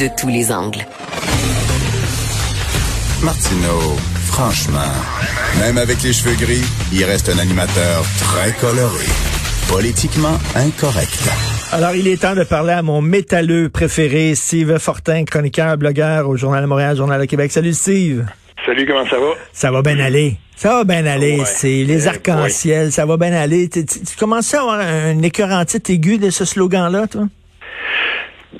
de tous les angles. Martineau, franchement, même avec les cheveux gris, il reste un animateur très coloré. Politiquement incorrect. Alors, il est temps de parler à mon métalleux préféré, Steve Fortin, chroniqueur, blogueur au Journal de Montréal, Journal de Québec. Salut, Steve. Salut, comment ça va? Ça va bien aller. Ça va bien aller. Ouais. C'est les Euh, arcs-en-ciel. Ça va bien aller. Tu, tu- tu commences à avoir un écœurantite aigu de ce slogan-là, toi?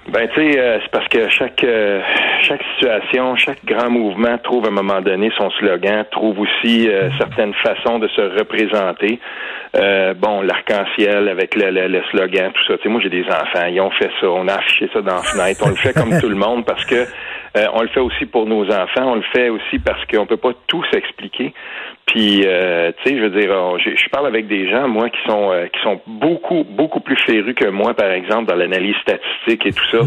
Ben, tu sais, euh, c'est parce que chaque euh, chaque situation, chaque grand mouvement trouve à un moment donné son slogan, trouve aussi euh, certaines façons de se représenter. Euh, bon, l'arc-en-ciel avec le, le, le slogan, tout ça. Tu sais, moi, j'ai des enfants, ils ont fait ça, on a affiché ça dans la fenêtre, on le fait comme tout le monde parce que euh, on le fait aussi pour nos enfants, on le fait aussi parce qu'on peut pas tout s'expliquer. Puis, euh, tu sais, je veux dire, on- je je parle avec des gens, moi, qui sont euh, qui sont beaucoup beaucoup plus férus que moi, par exemple, dans l'analyse statistique et tout ça,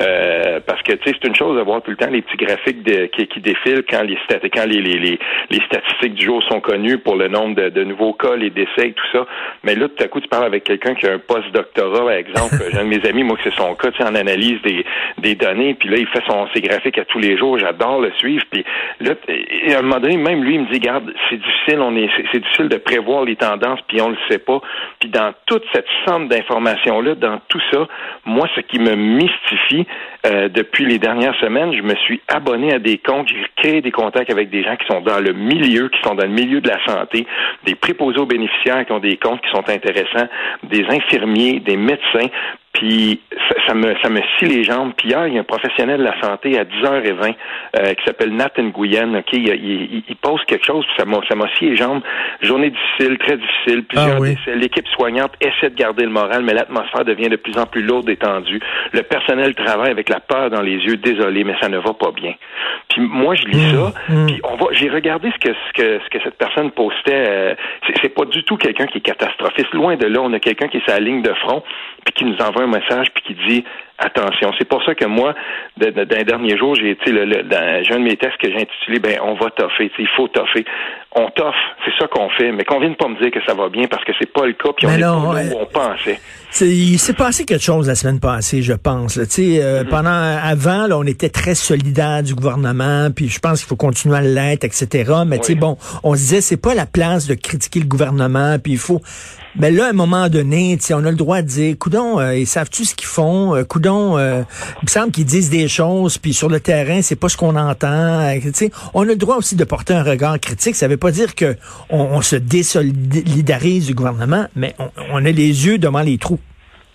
Euh, parce que tu sais, c'est une chose de voir tout le temps les petits graphiques de- qui, qui défilent quand les stat- quand les, les, les, les statistiques du jour sont connues pour le nombre de, de nouveaux cas, les décès et tout ça. Mais là, tout à coup, tu parles avec quelqu'un qui a un post-doctorat, par exemple. J'ai un de mes amis, moi, que c'est son cas, tu sais, en analyse des, des données, puis là, il fait son ses graphiques à tous les jours. J'adore le suivre. Puis là, et à un moment donné, même lui, il me dit, garde, c'est difficile, on est, c'est, difficile de prévoir les tendances, puis on le sait pas. Puis dans toute cette somme d'informations-là, dans tout ça, moi, ce qui me mystifie euh, depuis les dernières semaines, je me suis abonné à des comptes, j'ai créé des contacts avec des gens qui sont dans le milieu, qui sont dans le milieu de la santé, des préposés aux bénéficiaires qui ont des comptes qui sont intéressants, des infirmiers, des médecins, puis ça, ça me ça me scie les jambes. Puis hier, il y a un professionnel de la santé à 10h20 euh, qui s'appelle Nathan Nguyen, OK, il, il, il pose quelque chose, puis ça m'a ça m'a scié les jambes. Journée difficile, très difficile, plusieurs Ah oui. décès. L'équipe soignante essaie de garder le moral, mais l'atmosphère devient de plus en plus lourde et tendue. Le personnel travaille avec la peur dans les yeux, désolé, mais ça ne va pas bien. Puis moi, je lis ça, puis on va j'ai regardé ce que ce que ce que cette personne postait. euh, c'est, c'est pas du tout quelqu'un qui est catastrophiste. Loin de là, on a quelqu'un qui est sa ligne de front, puis qui nous envoie un message, puis qui dit attention. C'est pour ça que moi, de- de- d'un dernier jour, j'ai été le, le- dans, un de mes textes que j'ai intitulé ben on va toffer, il faut toffer. On toffe, c'est ça qu'on fait, mais qu'on vienne pas me dire que ça va bien parce que c'est pas le cas, puis on est non, pas là où on pensait. Il s'est passé quelque chose la semaine passée, je pense. là. Tu sais, euh, Pendant avant, là, on était très solidaire du gouvernement, puis je pense qu'il faut continuer à l'être, etc. Mais tu sais, Oui. bon, on se disait c'est pas la place de critiquer le gouvernement, puis il faut. Mais là, à un moment donné, on a le droit de dire, coudon, euh, ils savent-tu ce qu'ils font? Euh, coudon, euh, il me semble qu'ils disent des choses, puis sur le terrain, c'est pas ce qu'on entend. Euh, tu sais, on a le droit aussi de porter un regard critique. Ça veut pas dire que on, se désolidarise du gouvernement, mais on a les yeux devant les trous.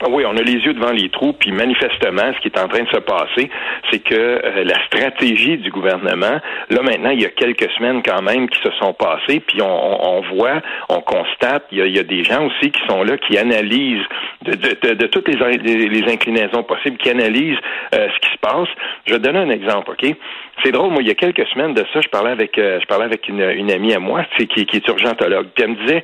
Ah Oui, on a les yeux devant les trous, puis manifestement, ce qui est en train de se passer, c'est que euh, la stratégie du gouvernement, là maintenant, il y a quelques semaines quand même qui se sont passées, puis on, on- voit, on constate, il y, a, il y a des gens aussi qui sont là, qui analysent de, de- de- toutes les, les, inclinaisons possibles, qui analysent euh, ce qui se passe. Je vais te donner un exemple, OK? C'est drôle, moi, il y a quelques semaines de ça, je parlais avec euh, je parlais avec une, une amie à moi, qui, qui est urgentologue, puis elle me disait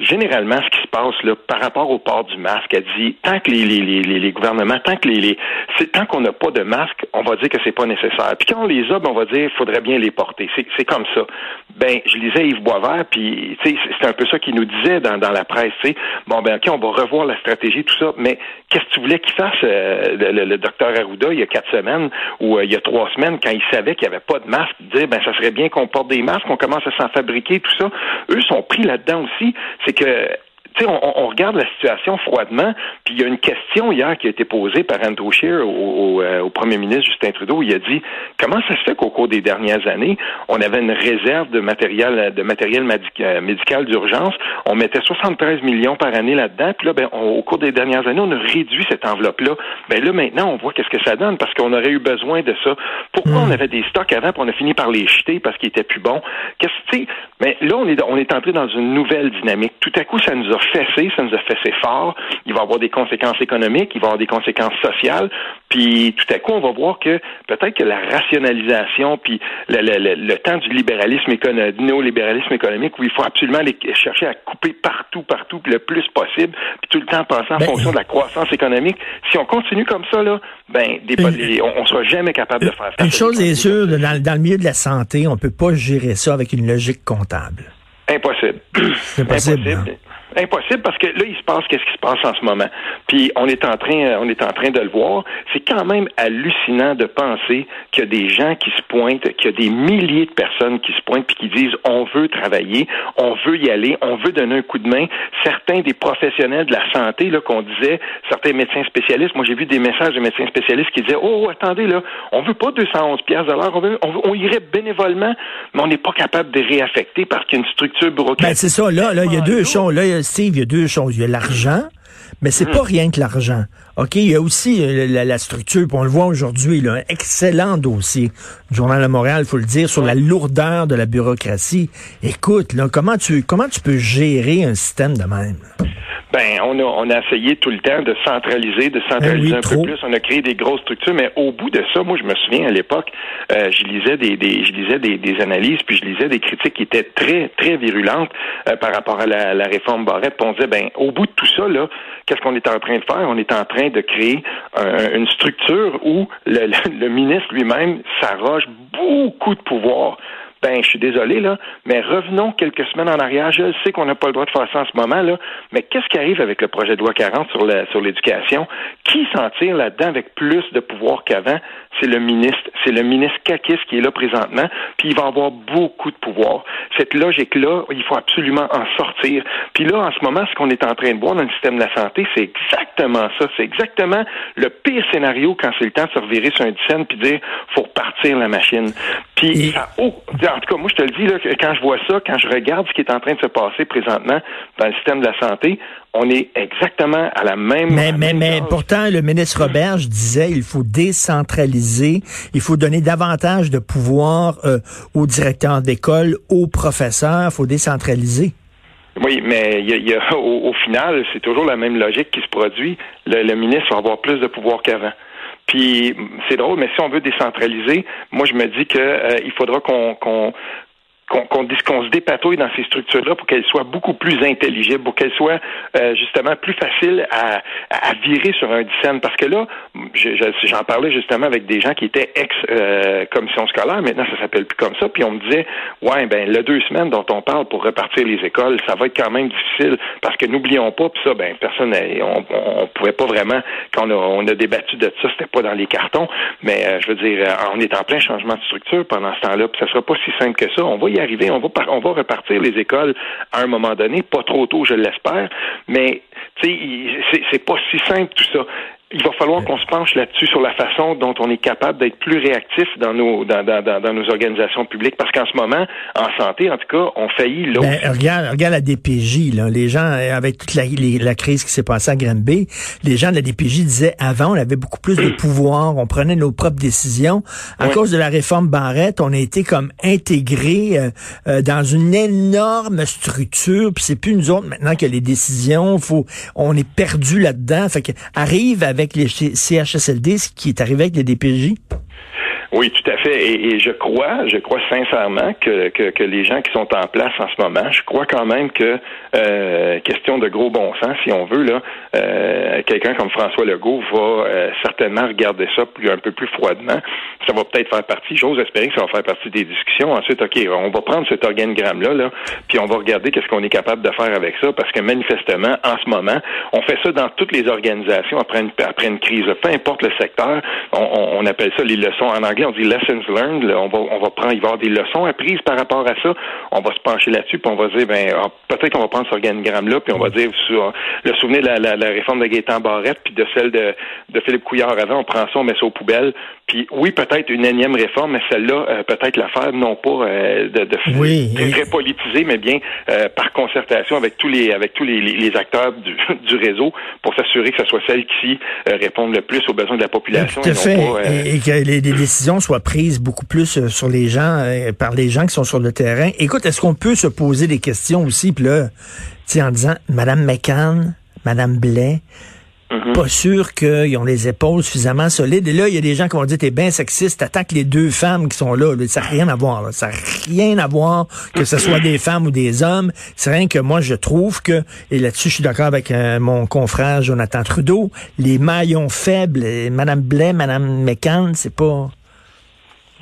généralement, ce qui se passe là, par rapport au port du masque, elle dit tant que les, les, les, les- gouvernements, tant que les, les c'est tant qu'on n'a pas de masque, on va dire que c'est pas nécessaire. Puis quand on les a, ben, on va dire faudrait bien les porter. C'est, c'est comme ça. Ben, je lisais Yves Boisvert, puis c'est- un peu ça qu'il nous disait dans, dans la presse. tu sais. Bon, ben ok, on va revoir la stratégie, tout ça. Mais qu'est-ce que tu voulais qu'il fasse euh, le, le- le docteur Arruda il y a quatre semaines ou euh, il y a trois semaines quand il savait qu'il n'y avait pas de masque, dire ben ça serait bien qu'on porte des masques, qu'on commence à s'en fabriquer, tout ça. Eux sont pris là-dedans aussi. C'est que on, on regarde la situation froidement, puis il y a une question hier qui a été posée par Andrew Scheer au, au, euh, au premier ministre Justin Trudeau. Il a dit comment ça se fait qu'au cours des dernières années, on avait une réserve de matériel de matériel euh, médical d'urgence, on mettait 73 millions par année là-dedans, puis là, ben, on- au cours des dernières années, on a réduit cette enveloppe-là. Ben là, maintenant, on voit qu'est-ce que ça donne parce qu'on aurait eu besoin de ça. Pourquoi on avait des stocks avant, puis on a fini par les jeter parce qu'ils étaient plus bons? Qu'est-ce que tu sais Mais là, on est on est entré dans une nouvelle dynamique. Tout à coup, ça nous a fessé, ça nous a fessé fort. Il va y avoir des conséquences économiques, il va y avoir des conséquences sociales. Puis tout à coup, on va voir que peut-être que la rationalisation, puis le, le- le- le temps du libéralisme économique, néolibéralisme économique, où il faut absolument chercher à couper partout, partout, puis le plus possible, puis tout le temps penser en Ben, fonction de la croissance économique. Si on continue comme ça, là, ben, des, Une- les- on, on sera jamais capable de faire face Une chose est sûre, dans, dans le milieu de la santé, on peut pas gérer ça avec une logique comptable. Impossible. C'est hein. Impossible parce que là, il se passe qu'est-ce qui se passe en ce moment. Puis on est en train, on est en train de le voir. C'est quand même hallucinant de penser qu'il y a des gens qui se pointent, qu'il y a des milliers de personnes qui se pointent puis qui disent on veut travailler, on veut y aller, on veut donner un coup de main. Certains des professionnels de la santé, là, qu'on disait, certains médecins spécialistes, moi j'ai vu des messages de médecins spécialistes qui disaient oh, attendez là, on veut pas 211 pièces de l'heure, on, veut, on, irait bénévolement, mais on n'est pas capable de réaffecter parce qu'il y a une structure bureaucratique. Ben, c'est ça, là, là, il y a deux choses. Là, Steve, il y a deux choses. Il y a l'argent, mais c'est pas hmm. rien que l'argent. OK, il y a aussi euh, la, structure, puis on le voit aujourd'hui, un excellent dossier du Journal de Montréal, il faut le dire, sur la lourdeur de la bureaucratie. Écoute, là, comment tu comment tu peux gérer un système de même? Ben, on a, on a essayé tout le temps de centraliser, de centraliser ben un peu plus. On a créé des grosses structures, mais au bout de ça, moi, je me souviens à l'époque, euh, je lisais des, des, je lisais des, des, analyses, puis je lisais des critiques qui étaient très, très virulentes euh, par rapport à la, la réforme Barrette. Puis on disait, ben, au bout de tout ça, là, qu'est-ce qu'on est en train de faire? On est en train de créer une structure où le, le ministre lui-même s'arroge beaucoup de pouvoir ben, je suis désolé, là, mais revenons quelques semaines en arrière. Je sais qu'on n'a pas le droit de faire ça en ce moment, là, mais qu'est-ce qui arrive avec le projet de loi 40 sur la, sur l'éducation? Qui s'en tire là-dedans avec plus de pouvoir qu'avant? C'est le ministre. C'est le ministre Kakis qui est là présentement, puis il va avoir beaucoup de pouvoir. Cette logique-là, il faut absolument en sortir. Puis là, en ce moment, ce qu'on est en train de voir dans le système de la santé, c'est exactement ça. C'est exactement le pire scénario quand c'est le temps de se revirer sur un dizaine puis dire, faut repartir la machine. Puis, ça, oh, en tout cas, moi, je te le dis, là, quand je vois ça, quand je regarde ce qui est en train de se passer présentement dans le système de la santé, on est exactement à la même. Mais, mais, mais pourtant, le ministre Roberge disait il faut décentraliser, il faut donner davantage de pouvoir euh, aux directeurs d'école, aux professeurs, il faut décentraliser. Oui, mais y a, au, final, c'est toujours la même logique qui se produit. Le, ministre va avoir plus de pouvoir qu'avant. Puis c'est drôle, mais si on veut décentraliser, moi je me dis que euh, il faudra qu'on qu'on se dépatouille dans ces structures-là pour qu'elles soient beaucoup plus intelligibles, pour qu'elles soient euh, justement plus faciles à, à, virer sur un dixaine. Parce que là, j'en parlais justement avec des gens qui étaient ex-commission euh, scolaire, maintenant ça s'appelle plus comme ça, puis on me disait, ouais, ben le deux semaines dont on parle pour repartir les écoles, ça va être quand même difficile, parce que n'oublions pas, puis ça, ben personne, on, on pouvait pas vraiment, quand on a, on a débattu de ça, c'était pas dans les cartons, mais euh, je veux dire, on est en plein changement de structure pendant ce temps-là, puis ça sera pas si simple que ça. On arriver. On va, on va repartir les écoles à un moment donné, pas trop tôt, je l'espère, mais c'est pas si simple tout ça il va falloir qu'on se penche là-dessus sur la façon dont on est capable d'être plus réactif dans nos dans, dans, dans, nos organisations publiques. Parce qu'en ce moment en santé en tout cas on faillit l'autre. Ben, regarde regarde la DPJ là. Les gens avec toute la, la crise qui s'est passée à Granby les gens de la DPJ disaient avant on avait beaucoup plus de pouvoir. On prenait nos propres décisions. À cause de la réforme Barrette on a été comme intégré euh, euh, dans une énorme structure. Puis c'est plus nous autres maintenant que les décisions. Faut on est perdu là-dedans. Fait que arrive avec les CHSLD, ce qui est arrivé avec les DPJ? Oui, tout à fait. Et, je crois, je crois sincèrement que, que, les gens qui sont en place en ce moment, je crois quand même que euh, question de gros bon sens, si on veut là, euh, quelqu'un comme François Legault va euh, certainement regarder ça plus un peu plus froidement. Ça va peut-être faire partie. J'ose espérer que ça va faire partie des discussions. Ensuite, ok, on va prendre cet organigramme là, là, puis on va regarder qu'est-ce qu'on est capable de faire avec ça, parce que manifestement, en ce moment, on fait ça dans toutes les organisations après une après une crise, peu importe le secteur. On, on appelle ça les leçons en anglais on dit lessons learned. on va, on va prendre, il va y avoir des leçons apprises par rapport à ça. On va se pencher là-dessus, puis on va dire, ben, ah, peut-être qu'on va prendre cet organigramme-là, puis on va dire sur le souvenir de la, la, réforme de Gaétan Barrette, puis de celle de, de Philippe Couillard avant, on prend ça, on met ça aux poubelles. Puis oui, peut-être une énième réforme, mais celle-là, euh, peut-être la faire non pas euh, de, de oui, très, politisé, mais bien euh, par concertation avec tous les avec tous les, les, acteurs du, du, réseau pour s'assurer que ce soit celle qui réponde le plus aux besoins de la population. Tout à fait. et, que les, les décisions soit prise beaucoup plus euh, sur les gens, euh, par les gens qui sont sur le terrain. Écoute, est-ce qu'on peut se poser des questions aussi, puis là, en disant, Madame McCann, Madame Blais, mm-hmm. Pas sûr qu'ils ont les épaules suffisamment solides. Et là, il y a des gens qui vont dire, t'es bien sexiste, t'attaques les deux femmes qui sont là. Ça n'a rien à voir. Ça n'a rien à voir que ce soit des femmes ou des hommes. C'est rien que moi, je trouve que, et là-dessus, je suis d'accord avec euh, mon confrère Jonathan Trudeau, les maillons faibles, Madame Blais, Madame McCann, c'est pas...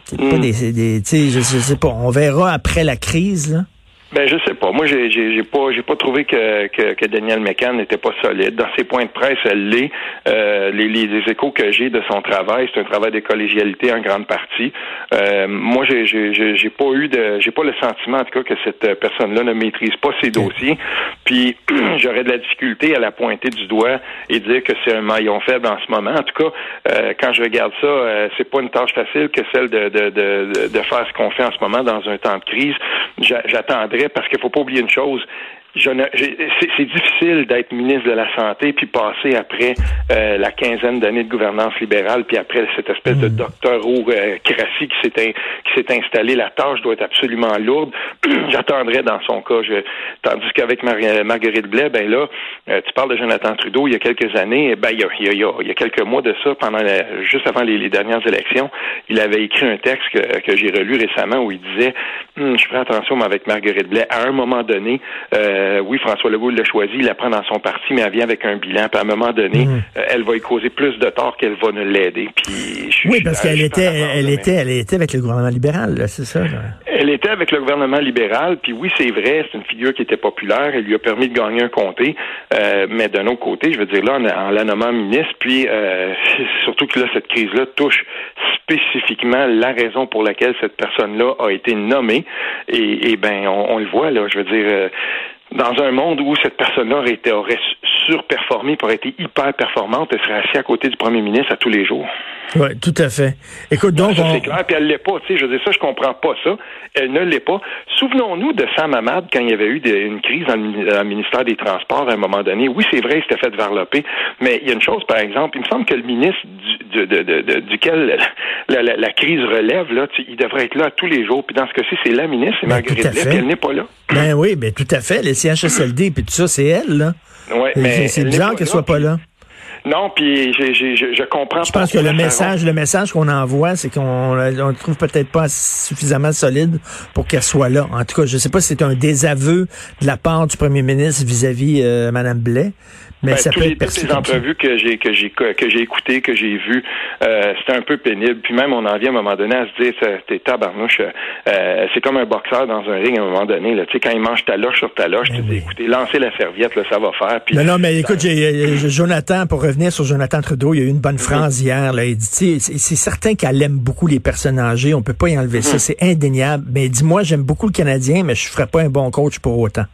C'est pas hmm. des, des je, sais pas. On verra après la crise, là. Ben je sais pas. Moi j'ai j'ai pas j'ai pas trouvé que, que, que Daniel McCann n'était pas solide. Dans ses points de presse, elle l'est. Euh, les, les, échos que j'ai de son travail, c'est un travail de collégialité en grande partie. Euh, moi j'ai j'ai j'ai pas eu de j'ai pas le sentiment en tout cas que cette personne-là ne maîtrise pas ses dossiers. Puis j'aurais de la difficulté à la pointer du doigt et dire que c'est un maillon faible en ce moment. En tout cas, euh, quand je regarde ça, euh, c'est pas une tâche facile que celle de de, de, de faire ce qu'on fait en ce moment dans un temps de crise. J'attendrai parce qu'il faut pas oublier une chose, c'est difficile d'être ministre de la Santé puis passer après euh, la quinzaine d'années de gouvernance libérale puis après cette espèce de mm. doctorocratie qui s'est qui s'est installée. La tâche doit être absolument lourde. J'attendrai dans son cas. Je, tandis qu'avec Marguerite Blais, ben là, euh, tu parles de Jonathan Trudeau il y a quelques années. Ben il y a, il y a, il y a quelques mois de ça, pendant juste avant les, dernières élections, il avait écrit un texte que, que j'ai relu récemment où il disait hum, je prends attention mais avec Marguerite Blais. À un moment donné, euh, euh, oui, François Legault l'a choisi, il la prend dans son parti, mais elle vient avec un bilan. Puis à un moment donné, mhm. euh, elle va y causer plus de tort qu'elle va ne l'aider. Puis oui, parce qu'elle était, elle était, elle était avec le gouvernement libéral, c'est ça. Elle était avec le gouvernement libéral. Puis oui, c'est vrai, c'est une figure qui était populaire. Elle lui a permis de gagner un comté. Euh, mais d'un autre côté, je veux dire là, en, la nommant ministre, puis surtout que là, cette crise-là touche spécifiquement la raison pour laquelle cette personne-là a été nommée. Et, et ben, on, on, le voit là. Je veux dire, dans un monde où cette personne-là aurait, été, aurait surperformé, aurait été hyper performante, elle serait assise à côté du premier ministre à tous les jours. Oui, tout à fait. Écoute, donc. C'est clair, puis elle l'est pas, tu sais, je dire, ça, je comprends pas ça. Elle ne l'est pas. Souvenons-nous de Sam Hamad quand il y avait eu une crise dans le, ministère des Transports à un moment donné. Oui, c'est vrai, il s'était fait varloper, mais il y a une chose, par exemple, il me semble que le ministre du, de, de, duquel la, crise relève, là, il devrait être là tous les jours. Puis dans ce cas-ci, c'est la ministre, c'est ben, Marguerite Blais, puis elle n'est pas là. Ben oui, ben tout à fait. Les CHSLD, puis tout ça, c'est elle, là. Ouais, mais c'est bizarre qu'elle soit pas là. Non, puis je, comprends. Je pense que le message, le message qu'on envoie, c'est qu'on ne trouve peut-être pas suffisamment solide pour qu'elle soit là. En tout cas, je ne sais pas si c'est un désaveu de la part du premier ministre vis-à-vis euh, Mme Blais, mais ben, ça peut être les entrevues que j'ai que j'ai que j'ai écoutées, que j'ai vues, euh, c'était un peu pénible. Puis même on en vient à un moment donné à se dire, t'es tabarnouche, euh, c'est comme un boxeur dans un ring à un moment donné. Là, tu sais, quand il mange ta loche sur ta loche, tu ben dis, écoutez, lancer la serviette, là, ça va faire. Puis, non, non, mais écoute, j'ai, Jonathan, pour revenir sur Jonathan Trudeau, il y a eu une bonne phrase hier. Là, il dit, c'est certain qu'elle aime beaucoup les personnes âgées, on peut pas y enlever ça, mhm. c'est indéniable. Mais dis-moi, j'aime beaucoup le Canadien, mais je ferais pas un bon coach pour autant.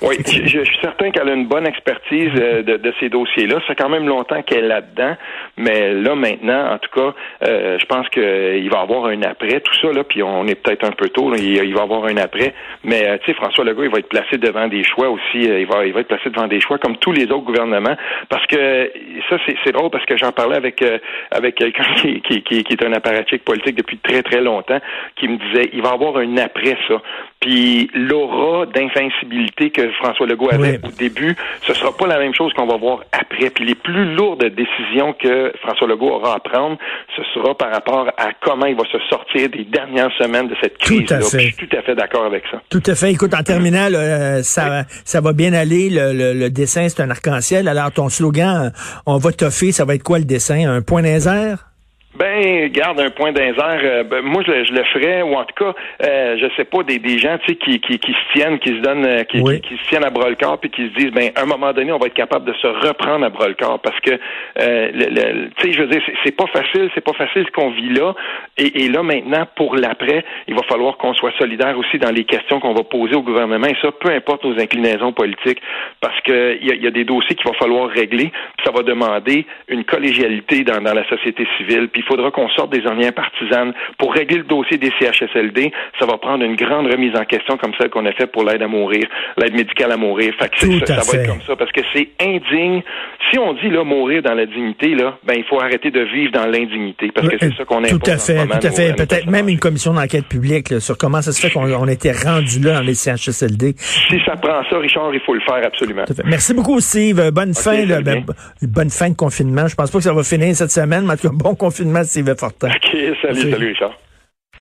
Oui, je, je, suis certain qu'elle a une bonne expertise euh, de, de, ces dossiers-là. Ça fait quand même longtemps qu'elle est là-dedans, mais là maintenant, en tout cas, euh, je pense qu'il va y avoir un après tout ça là. Puis on est peut-être un peu tôt. il, va y avoir un après, mais euh, tu sais, François Legault, il va être placé devant des choix aussi. il va, il va être placé devant des choix comme tous les autres gouvernements, parce que ça, c'est drôle parce que j'en parlais avec avec quelqu'un qui, qui, qui, qui est un apparatchik politique depuis très très longtemps, qui me disait, il va y avoir un après ça. Puis l'aura d'invincibilité que François Legault avait au début, ce sera pas la même chose qu'on va voir après. Puis les plus lourdes décisions que François Legault aura à prendre, ce sera par rapport à comment il va se sortir des dernières semaines de cette crise. Tout à fait. Je suis tout à fait d'accord avec ça. Tout à fait. Écoute, en terminant, euh, ça, ça va bien aller. Le, le, dessin, c'est un arc-en-ciel. Alors, ton slogan, on va toffer, ça va être quoi le dessin? Un point d'un ben, garde un point d'insert. Euh, ben, moi, je, je, le ferais, ou en tout cas, euh, je sais pas, des, des gens, tu sais, qui, qui, qui, se tiennent, qui se donnent, euh, qui, qui, se tiennent à bras le corps, puis qui se disent, ben, à un moment donné, on va être capable de se reprendre à bras le corps, parce que, euh, tu sais, je veux dire, c'est pas facile, c'est pas facile ce qu'on vit là, et, et là maintenant, pour l'après, il va falloir qu'on soit solidaire aussi dans les questions qu'on va poser au gouvernement, et ça, peu importe nos inclinaisons politiques, parce que il y a, y a, des dossiers qu'il va falloir régler, puis ça va demander une collégialité dans, dans la société civile, puis faudra qu'on sorte des ornières partisanes. Pour régler le dossier des CHSLD, ça va prendre une grande remise en question comme celle qu'on a fait pour l'aide à mourir, l'aide médicale à mourir. Fait que ça, va être comme ça parce que c'est indigne. Si on dit là mourir dans la dignité, là, ben il faut arrêter de vivre dans l'indignité parce que c'est ça qu'on Tout à fait, tout à fait. Peut-être même une commission d'enquête publique sur comment ça se fait qu'on était rendu là dans les CHSLD. Si ça prend ça, Richard, il faut le faire absolument. Merci beaucoup, Steve. Bonne fin, ben, bonne fin de confinement. Je pense pas que ça va finir cette semaine, mais en tout cas, bon confinement, Fortin. OK, salut, salut, Richard.